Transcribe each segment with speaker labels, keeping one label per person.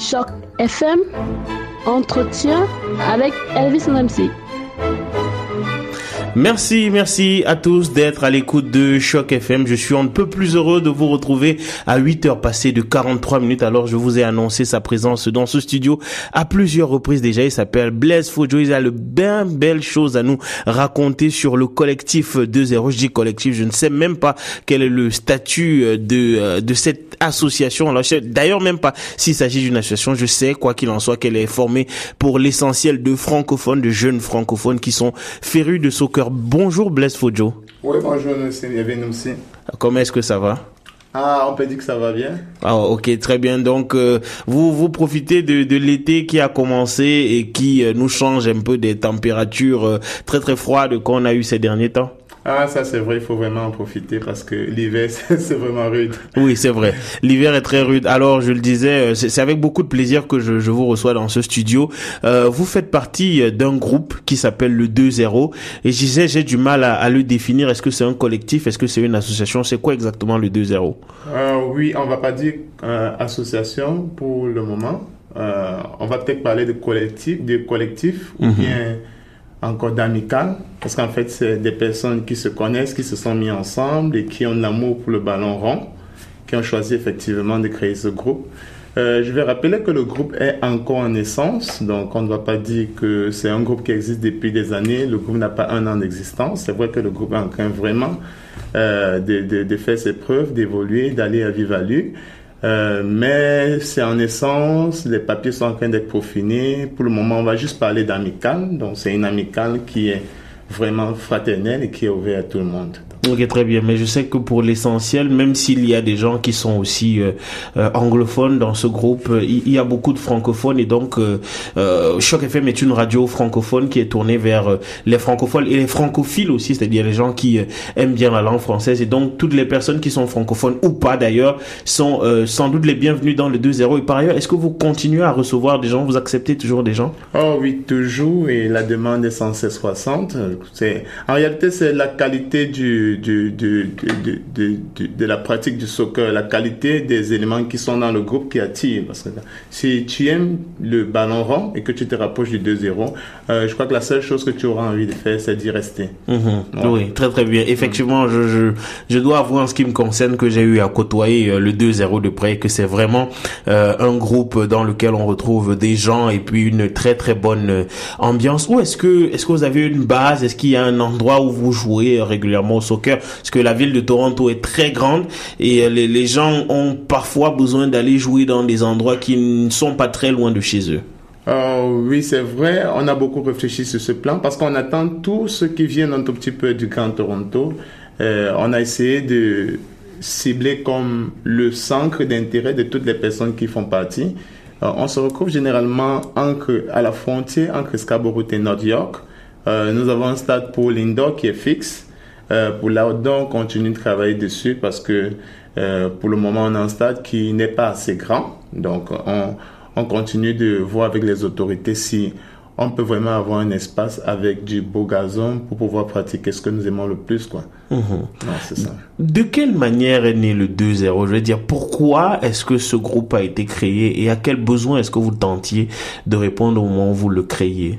Speaker 1: Choc FM, entretien avec Elvis MC.
Speaker 2: Merci, merci à tous d'être à l'écoute de Choc FM. Je suis un peu plus heureux de vous retrouver à 8 heures passées de 43 minutes. Alors, je vous ai annoncé sa présence dans ce studio à plusieurs reprises déjà. Il s'appelle Blaise Fojo. Il a le bien belle chose à nous raconter sur le collectif 2-0. Je dis collectif, je ne sais même pas quel est le statut de, de cette association. Alors, d'ailleurs, même pas s'il s'agit d'une association. Je sais, quoi qu'il en soit, qu'elle est formée pour l'essentiel de francophones, de jeunes francophones qui sont férus de soccer Bonjour Blaise Fojo.
Speaker 3: Oui, bonjour bienvenue.
Speaker 2: Comment est-ce que ça va?
Speaker 3: Ah, on peut dire que ça va bien.
Speaker 2: Ah, ok, très bien. Donc, euh, vous vous profitez de, de l'été qui a commencé et qui euh, nous change un peu des températures euh, très très froides qu'on a eu ces derniers temps?
Speaker 3: Ah, ça c'est vrai, il faut vraiment en profiter parce que l'hiver c'est vraiment rude.
Speaker 2: Oui, c'est vrai. L'hiver est très rude. Alors, je le disais, euh, c'est avec beaucoup de plaisir que je, je vous reçois dans ce studio. Euh, vous faites partie euh, d'un groupe qui s'appelle le 2-0 et je disais, j'ai du mal à, à le définir. Est-ce que c'est un collectif? Est-ce que c'est une association? C'est quoi exactement le 2-0
Speaker 3: euh, Oui, on va pas dire euh, association pour le moment. On va peut-être parler de collectif, de collectif ou mhm. bien encore d'amical, parce qu'en fait, c'est des personnes qui se connaissent, qui se sont mis ensemble et qui ont l'amour pour le ballon rond, qui ont choisi effectivement de créer ce groupe. Euh, je vais rappeler que le groupe est encore en naissance, donc on ne va pas dire que c'est un groupe qui existe depuis des années. Le groupe n'a pas un an d'existence. C'est vrai que le groupe est en train vraiment euh, de, de, de, faire ses preuves, d'évoluer, d'aller à vive allure. Euh, mais c'est en essence, les papiers sont en train d'être peaufinés. Pour le moment, on va juste parler d'amical. Donc, c'est une amicale qui est vraiment fraternelle et qui est ouverte à tout le monde.
Speaker 2: Ok, très bien. Mais je sais que pour l'essentiel, même s'il y a des gens qui sont aussi euh, euh anglophones dans ce groupe, euh, il y a beaucoup de francophones et donc euh, euh, FM est une radio francophone qui est tournée vers les francophones et les francophiles aussi, c'est-à-dire les gens qui aiment bien la langue française et donc toutes les personnes qui sont francophones ou pas d'ailleurs sont sans doute les bienvenus dans le 2-0. Et par ailleurs, est-ce que vous continuez à recevoir des gens? Vous acceptez toujours des gens?
Speaker 3: Oh oui, toujours et la demande est sans cesse croissante. En réalité c'est la qualité du de, de, la pratique du soccer, la qualité des éléments qui sont dans le groupe qui attire. Parce que si tu aimes le ballon rond et que tu te rapproches du 2-0, euh, je crois que la seule chose que tu auras envie de faire, c'est d'y rester.
Speaker 2: Mhm. Oui, très très bien. Effectivement, je, je, je, dois avouer en ce qui me concerne que j'ai eu à côtoyer euh, le 2-0 de près, que c'est vraiment euh, un groupe dans lequel on retrouve des gens et puis une très très bonne ambiance. Ou est-ce que, est-ce que vous avez une base? Est-ce qu'il y a un endroit où vous jouez régulièrement au soccer? Parce que la ville de Toronto est très grande et euh, les, gens ont parfois besoin d'aller jouer dans des endroits qui ne sont pas très loin de chez eux.
Speaker 3: Euh, oui, c'est vrai. On a beaucoup réfléchi sur ce plan parce qu'on attend tous ceux qui viennent un tout petit peu du Grand Toronto. Euh, on a essayé de cibler comme le centre d'intérêt de toutes les personnes qui font partie. Euh, on se retrouve généralement à la frontière entre Scarborough et North York. Nous avons un stade pour l'indoor qui est fixe. Euh, pour l'outdoor, on continue de travailler dessus parce que euh, pour le moment, on a un stade qui n'est pas assez grand. Donc, on, on continue de voir avec les autorités si on peut vraiment avoir un espace avec du beau gazon pour pouvoir pratiquer ce que nous aimons le plus, quoi.
Speaker 2: Mmh. ça. De quelle manière est né le 2-0 Je veux dire, pourquoi est-ce que ce groupe a été créé et à quel besoin est-ce que vous tentiez de répondre au moment où vous le créiez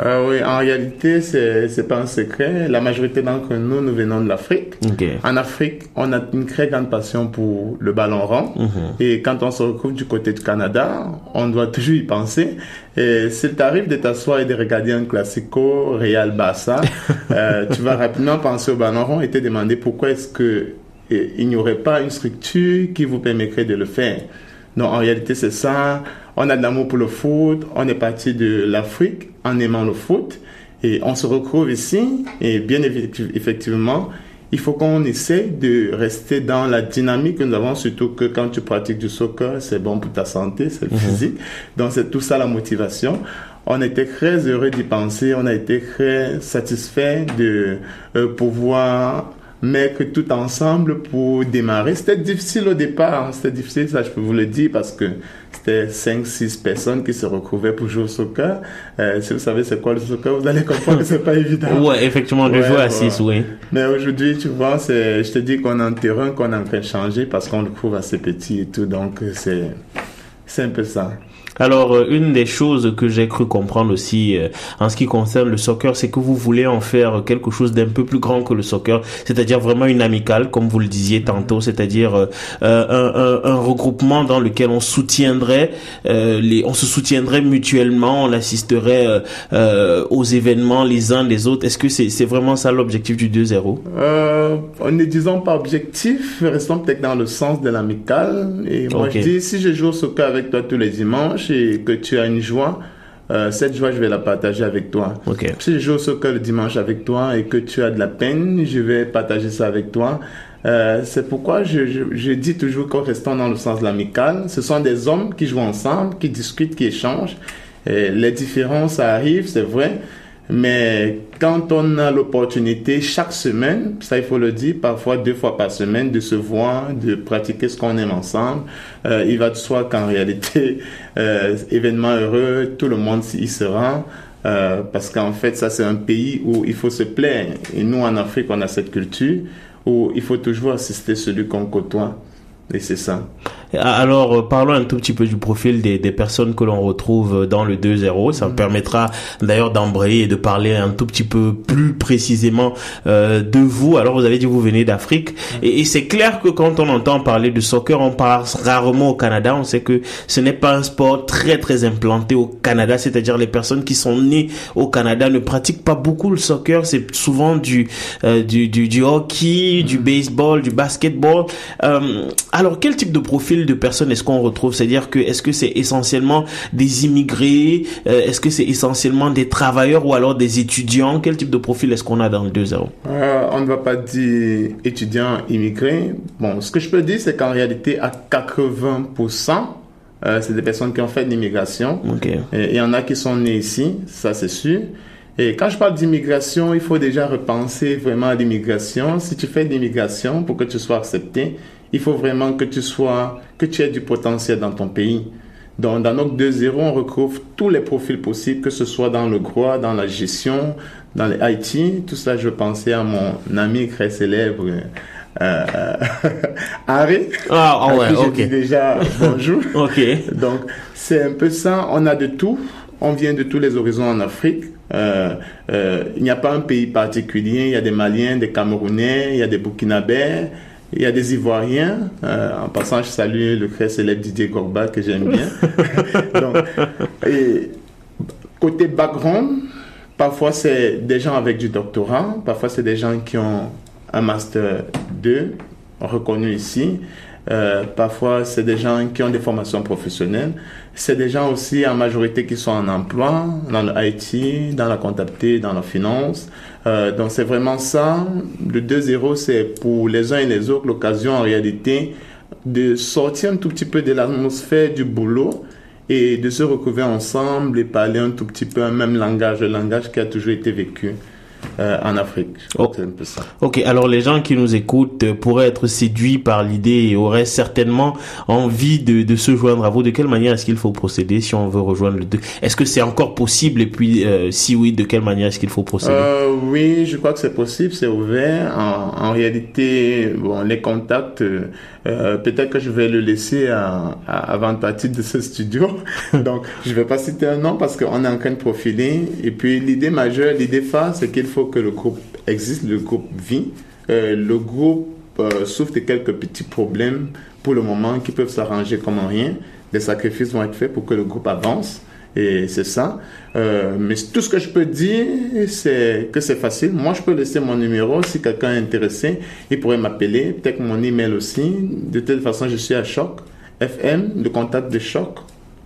Speaker 3: euh, oui, en réalité, c'est c'est pas un secret. La majorité d'entre nous, nous venons de l'Afrique.
Speaker 2: Okay.
Speaker 3: En Afrique, on a une très grande passion pour le ballon rond.
Speaker 2: Mm -hmm.
Speaker 3: Et quand on se retrouve du côté du Canada, on doit toujours y penser. Et s'il t'arrive de t'asseoir et de regarder un classico Real Barça, euh, tu vas rapidement penser au ballon rond et te demander pourquoi est-ce que il n'y aurait pas une structure qui vous permettrait de le faire. Non, en réalité, c'est ça. On a de l'amour pour le foot. On est parti de l'Afrique en aimant le foot. Et on se retrouve ici. Et bien effectivement, il faut qu'on essaie de rester dans la dynamique que nous avons, surtout que quand tu pratiques du soccer, c'est bon pour ta santé, c'est le mmh. physique. Donc, c'est tout ça la motivation. On était très heureux d'y penser. On a été très satisfait de euh, pouvoir mettre tout ensemble pour démarrer. C'était difficile au départ, hein. c'était difficile, ça je peux vous le dire, parce que c'était 5-6 personnes qui se retrouvaient pour jouer au soccer. Euh, si vous savez c'est quoi le soccer, vous allez comprendre que c'est pas évident.
Speaker 2: Ouais, effectivement, de ouais, jouer à 6, ouais. oui.
Speaker 3: Mais aujourd'hui, tu vois, je te dis qu'on a un terrain qu'on est en train de changer parce qu'on le trouve assez petit et tout, donc c'est C'est un peu ça.
Speaker 2: Alors, euh, une des choses que j'ai cru comprendre aussi euh, en ce qui concerne le soccer, c'est que vous voulez en faire quelque chose d'un peu plus grand que le soccer, c'est-à-dire vraiment une amicale, comme vous le disiez tantôt, c'est-à-dire euh, un, un, regroupement dans lequel on soutiendrait, les, on se soutiendrait mutuellement, on assisterait aux événements les uns les autres. Est-ce que c'est c'est vraiment ça l'objectif du 2-0
Speaker 3: euh, Ne disons pas objectif, restons peut-être dans le sens de l'amicale. Et moi je dis, si je joue au soccer avec toi tous les dimanches, et que tu as une joie, euh, cette joie, je vais la partager avec toi. Si je joue au soccer le dimanche avec toi et que tu as de la peine, je vais partager ça avec toi. Euh, c'est pourquoi je, je, dis toujours qu'en restant dans le sens de l'amical, ce sont des hommes qui jouent ensemble, qui discutent, qui échangent. Et les différences arrivent, c'est vrai, mais quand on a l'opportunité chaque semaine, ça il faut le dire, parfois deux fois par semaine, de se voir, de pratiquer ce qu'on aime ensemble, euh, il va de soi qu'en réalité, euh, événement heureux, tout le monde y sera. Euh, parce qu'en fait, ça c'est un pays où il faut se plaire. Et nous en Afrique, on a cette culture où il faut toujours assister celui qu'on côtoie. Et c'est ça.
Speaker 2: Alors, euh, parlons un tout petit peu du profil des, des personnes que l'on retrouve dans le 2-0. Ça me mm. permettra d'ailleurs d'embrayer et de parler un tout petit peu plus précisément euh, de vous. Alors, vous avez dit que vous venez d'Afrique. Mm. Et, et c'est clair que quand on entend parler de soccer, on parle rarement au Canada. On sait que ce n'est pas un sport très, très implanté au Canada. C'est-à-dire les personnes qui sont nées au Canada ne pratiquent pas beaucoup le soccer. C'est souvent du, euh, du, du, du, hockey, du mm. baseball, du basketball. Euh, alors, quel type de profil de personnes est-ce qu'on retrouve? C'est-à-dire que est-ce que c'est essentiellement des immigrés euh, Est-ce que c'est essentiellement des travailleurs ou alors des étudiants? Quel type de profil est-ce qu'on a dans le 2-0
Speaker 3: euh, On ne va pas dire étudiants immigrés. Bon, ce que je peux dire, c'est qu'en réalité, à 80%, euh, c'est des personnes qui ont fait de l'immigration. Et il y en a qui sont nés ici, ça c'est sûr. Et quand je parle d'immigration, il faut déjà repenser vraiment à l'immigration. Si tu fais de l'immigration pour que tu sois accepté, il faut vraiment que tu sois, que tu aies du potentiel dans ton pays. Donc, dans notre 2.0, on recouvre tous les profils possibles, que ce soit dans le droit, dans la gestion, dans les IT. Tout ça, je pensais à mon ami très célèbre, euh, Harry.
Speaker 2: Ah, ah ouais,
Speaker 3: ok. déjà bonjour.
Speaker 2: ok.
Speaker 3: Donc, c'est un peu ça. On a de tout. On vient de tous les horizons en Afrique. Euh, euh, il n'y a pas un pays particulier. Il y a des Maliens, des Camerounais, il y a des Burkinabés. Il y a des Ivoiriens. Euh, en passant, je salue le très célèbre Didier Gorba que j'aime bien. Donc, et côté background, parfois c'est des gens avec du doctorat, parfois c'est des gens qui ont un master 2 reconnu ici. Euh, parfois, c'est des gens qui ont des formations professionnelles. C'est des gens aussi en majorité qui sont en emploi, dans le IT, dans la comptabilité, dans la finance. Euh, donc, c'est vraiment ça. Le 2-0, c'est pour les uns et les autres l'occasion en réalité de sortir un tout petit peu de l'atmosphère du boulot et de se recouvrir ensemble et parler un tout petit peu un même langage, le langage qui a toujours été vécu. Euh, en Afrique.
Speaker 2: Oh. Ok, alors les gens qui nous écoutent pourraient être séduits par l'idée et auraient certainement envie de, de, se joindre à vous. De quelle manière est-ce qu'il faut procéder si on veut rejoindre le deux? Est-ce que c'est encore possible et puis euh, si oui, de quelle manière est-ce qu'il faut procéder?
Speaker 3: Euh, Oui, je crois que c'est possible, c'est ouvert. En, en, réalité, bon, les contacts, euh, peut-être que je vais le laisser à, avant de partir de ce studio. Donc, je vais pas citer un nom parce qu'on est en train de profiler. Et puis l'idée majeure, l'idée phare, c'est qu'il faut que le groupe existe, le groupe vit. Euh, le groupe euh, souffre de quelques petits problèmes pour le moment qui peuvent s'arranger comme rien. Des sacrifices vont être faits pour que le groupe avance. Et c'est ça. Euh, mais tout ce que je peux dire, c'est que c'est facile. Moi, je peux laisser mon numéro. Si quelqu'un est intéressé, il pourrait m'appeler. Peut-être mon email aussi. De telle façon, je suis à Choc. FM, le contact de Choc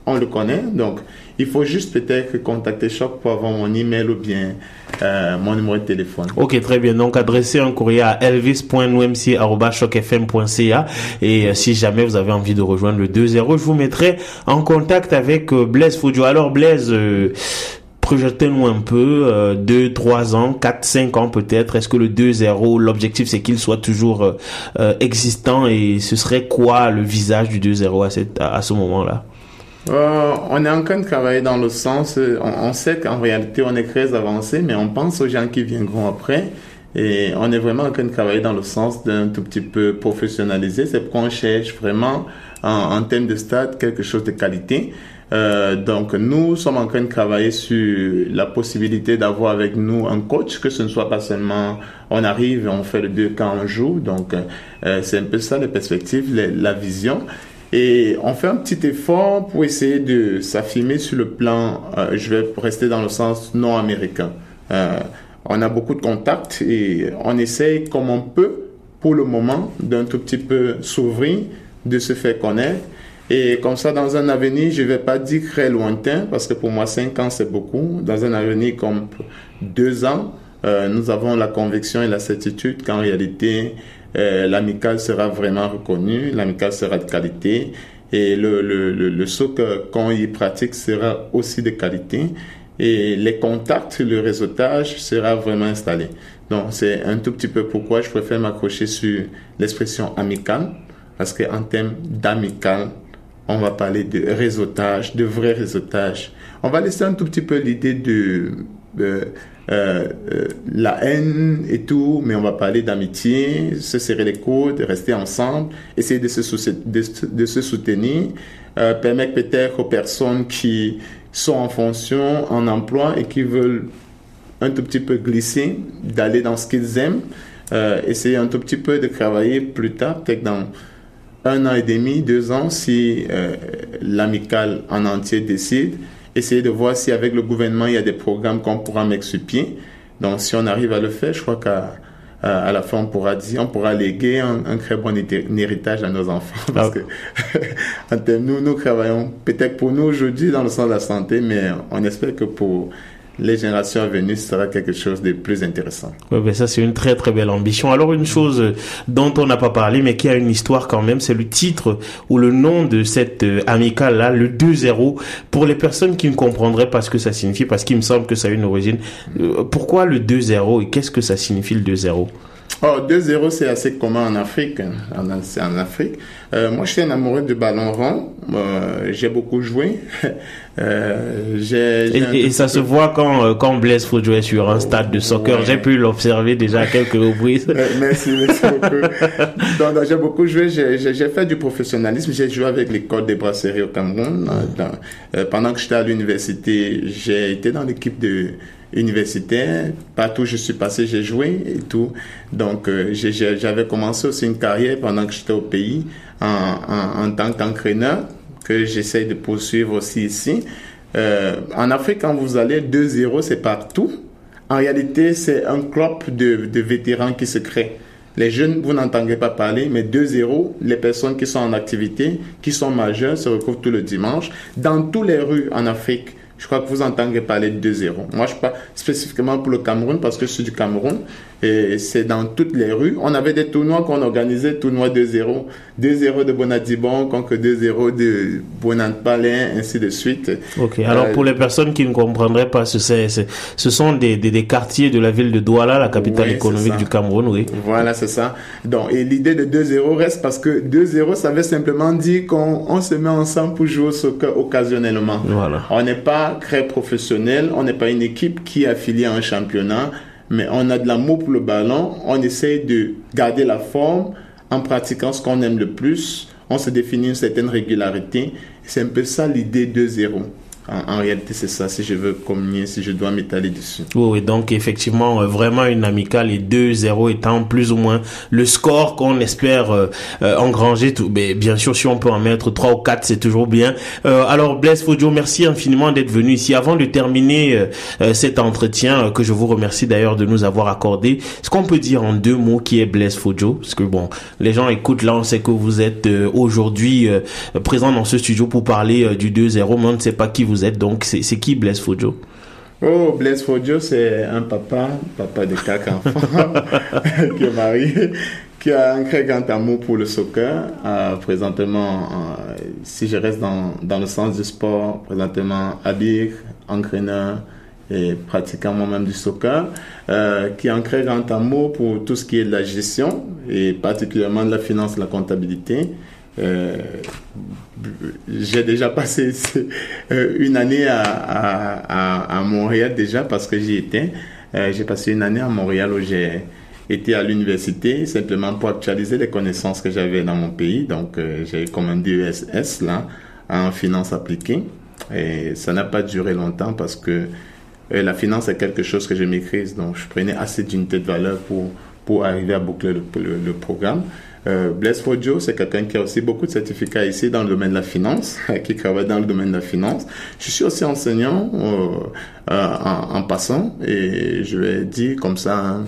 Speaker 3: on le connaît. Donc, il faut juste peut-être contacter Choc pour avoir mon email ou bien euh, mon numéro de téléphone.
Speaker 2: Ok, très bien. Donc, adressez un courrier à elvis.nomc.chocfm.ca et euh, si jamais vous avez envie de rejoindre le 2-0, je vous mettrai en contact avec euh, Blaise Foudio. Alors, Blaise, projetez-nous un peu, 2, 3 ans, 4, 5 ans peut-être. Est-ce que le 2-0, l'objectif c'est qu'il soit toujours existant? Et ce serait quoi le visage du 2-0 à, à ce moment-là?
Speaker 3: Euh, on est en train de travailler dans le sens, on, sait qu'en réalité on est très avancé, mais on pense aux gens qui viendront après. Et on est vraiment en train de travailler dans le sens d'un tout petit peu professionnaliser. C'est pourquoi on cherche vraiment en, en termes de stade quelque chose de qualité. Euh, donc nous sommes en train de travailler sur la possibilité d'avoir avec nous un coach, que ce ne soit pas seulement on arrive et on fait le deux quand on joue. Donc euh, c'est un peu ça les perspectives, la vision. Et on fait un petit effort pour essayer de s'affirmer sur le plan, euh, je vais rester dans le sens non américain. Euh, on a beaucoup de contacts et on essaye comme on peut, pour le moment, d'un tout petit peu s'ouvrir, de se faire connaître et comme ça, dans un avenir, je ne vais pas dire très lointain, parce que pour moi, cinq ans, c'est beaucoup. Dans un avenir comme deux ans, euh, nous avons la conviction et la certitude qu'en réalité, euh, l'amical sera vraiment reconnu, l'amical sera de qualité, et le, le, le, le soc qu'on y pratique sera aussi de qualité, et les contacts, le réseautage sera vraiment installé. Donc, c'est un tout petit peu pourquoi je préfère m'accrocher sur l'expression amicale, parce qu'en termes d'amical, on va parler de réseautage, de vrai réseautage. On va laisser un tout petit peu l'idée de euh, euh, la haine et tout, mais on va parler d'amitié, se serrer les coudes, rester ensemble, essayer de se, soutenir, euh, permettre peut-être aux personnes qui sont en fonction, en emploi et qui veulent un tout petit peu glisser, d'aller dans ce qu'ils aiment, essayer un tout petit peu de travailler plus tard, peut-être dans un an et demi, deux ans, si euh, l'amical en entier décide, essayer de voir si avec le gouvernement il y a des programmes qu'on pourra mettre sur pied. Donc si on arrive à le faire, je crois qu'à à la fin on pourra dire, on pourra léguer un, très bon héritage à nos enfants. Parce que nous, nous travaillons peut-être pour nous aujourd'hui dans le sens de la santé, mais on espère que pour les générations à venir, ce sera quelque chose de plus intéressant.
Speaker 2: Oui, ben ça c'est une très très belle ambition. Alors une chose dont on n'a pas parlé, mais qui a une histoire quand même, c'est le titre ou le nom de cette euh, amicale là, le 2-0. Pour les personnes qui ne comprendraient pas ce que ça signifie, parce qu'il me semble que ça a une origine. Euh, pourquoi le 2-0 et qu'est-ce que ça signifie le 2-0
Speaker 3: Oh, 2-0, c'est assez commun en Afrique. Hein. En, en Afrique. Euh, moi, je suis un amoureux du ballon rond. Euh, j'ai beaucoup joué.
Speaker 2: euh, et, et, ça se voit quand, quand Blaise faut jouer sur un stade de soccer. J'ai pu l'observer déjà à quelques reprises.
Speaker 3: merci, merci beaucoup. donc, j'ai beaucoup joué. J'ai fait du professionnalisme. J'ai joué avec l'école des brasseries au Cameroun. Dans, pendant que j'étais à l'université, j'ai été dans l'équipe de universitaire. Partout où je suis passé, j'ai joué et tout. Donc, euh, j'avais commencé aussi une carrière pendant que j'étais au pays en, tant qu'entraîneur que j'essaye de poursuivre aussi ici. Euh, en Afrique, quand vous allez, 2-0, c'est partout. En réalité, c'est un club de, de vétérans qui se crée. Les jeunes, vous n'entendez pas parler, mais 2-0, les personnes qui sont en activité, qui sont majeures, se retrouvent tout le dimanche. Dans toutes les rues en Afrique, je crois que vous entendez parler de 2-0. Moi, je parle spécifiquement pour le Cameroun parce que je suis du Cameroun et c'est dans toutes les rues. On avait des tournois qu'on organisait, tournois 2-0. 2-0 de Bonadibon contre 2-0 de Bonantpalin, ainsi de suite.
Speaker 2: Ok, alors euh, pour les personnes qui ne comprendraient pas, ce, ce sont des, des, des, quartiers de la ville de Douala, la capitale économique du Cameroun, oui.
Speaker 3: Voilà, c'est ça. Donc, et l'idée de 2-0 reste parce que 2-0, ça veut simplement dire qu'on on se met ensemble pour jouer au soccer occasionnellement. Voilà. On n'est pas très professionnel, on n'est pas une équipe qui est affiliée à un championnat mais on a de l'amour pour le ballon, on essaye de garder la forme en pratiquant ce qu'on aime le plus, on se définit une certaine régularité. C'est un peu ça l'idée de zéro. En, réalité, c'est ça, si je veux communier, si je dois m'étaler dessus.
Speaker 2: Oui, donc effectivement, euh, vraiment une amicale et 2-0 étant plus ou moins le score qu'on espère euh, euh, engranger. Mais bien sûr, si on peut en mettre 3 ou 4, c'est toujours bien. alors, Blaise Fodio, merci infiniment d'être venu ici. Avant de terminer cet entretien, que je vous remercie d'ailleurs de nous avoir accordé, ce qu'on peut dire en deux mots qui est Blaise Fodio? Parce que bon, les gens écoutent là, on sait que vous êtes aujourd'hui présent dans ce studio pour parler du 2-0, mais on ne sait pas qui vous êtes. Donc, c'est qui Blaise Fojo
Speaker 3: Oh, Blaise Fojo, c'est un papa, papa de quatre enfants, qui est marié, qui a un très grand amour pour le soccer. Euh, présentement, euh, si je reste dans, dans, le sens du sport, présentement, habire, entraîneur et pratiquant moi-même du soccer, euh, qui a un très grand amour pour tout ce qui est de la gestion et particulièrement de la finance et la comptabilité. J'ai déjà passé euh, une année à, Montréal déjà parce que j'y étais. Euh, j'ai passé une année à Montréal où j'ai été à l'université simplement pour actualiser les connaissances que j'avais dans mon pays. Donc, euh, j'ai commandé ESS là en finance appliquée et ça n'a pas duré longtemps parce que la finance est quelque chose que je maîtrise. Donc, je prenais assez d'unités de valeur pour pour arriver à boucler le, le, programme. Euh, Blaise c'est quelqu'un qui a aussi beaucoup de certificats ici dans le domaine de la finance, qui travaille dans le domaine de la finance. Je suis aussi enseignant euh, en, en, passant et je vais dire comme ça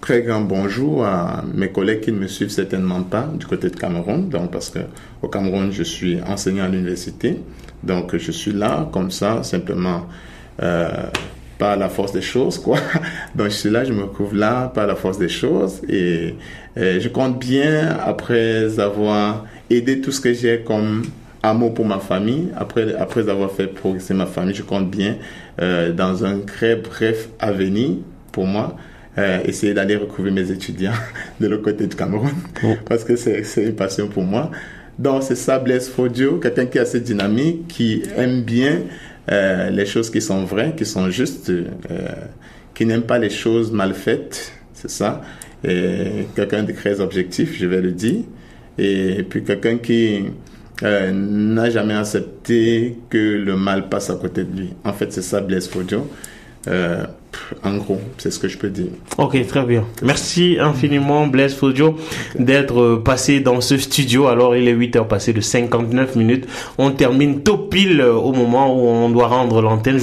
Speaker 3: très grand bonjour à mes collègues qui ne me suivent certainement pas du côté de Cameroun, donc parce que au Cameroun je suis enseignant à l'université, donc je suis là comme ça simplement euh, par la force des choses quoi. Donc je suis là, je me trouve là par la force des choses et, je compte bien après avoir aidé tout ce que j'ai comme amour pour ma famille, après après avoir fait progresser ma famille, je compte bien euh, dans un très bref avenir pour moi euh, essayer d'aller retrouver mes étudiants de l'autre côté du Cameroun, oh. parce que c'est une passion pour moi. Donc c'est ça Blaise Fodio, quelqu'un qui est assez dynamique, qui aime bien euh, les choses qui sont vraies, qui sont justes, euh, qui n'aime pas les choses mal faites, c'est ça. Et quelqu'un de très objectif, je vais le dire. Et puis quelqu'un qui euh, n'a jamais accepté que le mal passe à côté de lui. En fait, c'est ça Blaise Fodio. Euh, en gros, c'est ce que je peux dire.
Speaker 2: Ok, très bien. Merci infiniment Blaise Fodio d'être euh, passé dans ce studio. Alors, il est 8 heures passées de 59 minutes. On termine tout pile euh, au moment où on doit rendre l'antenne.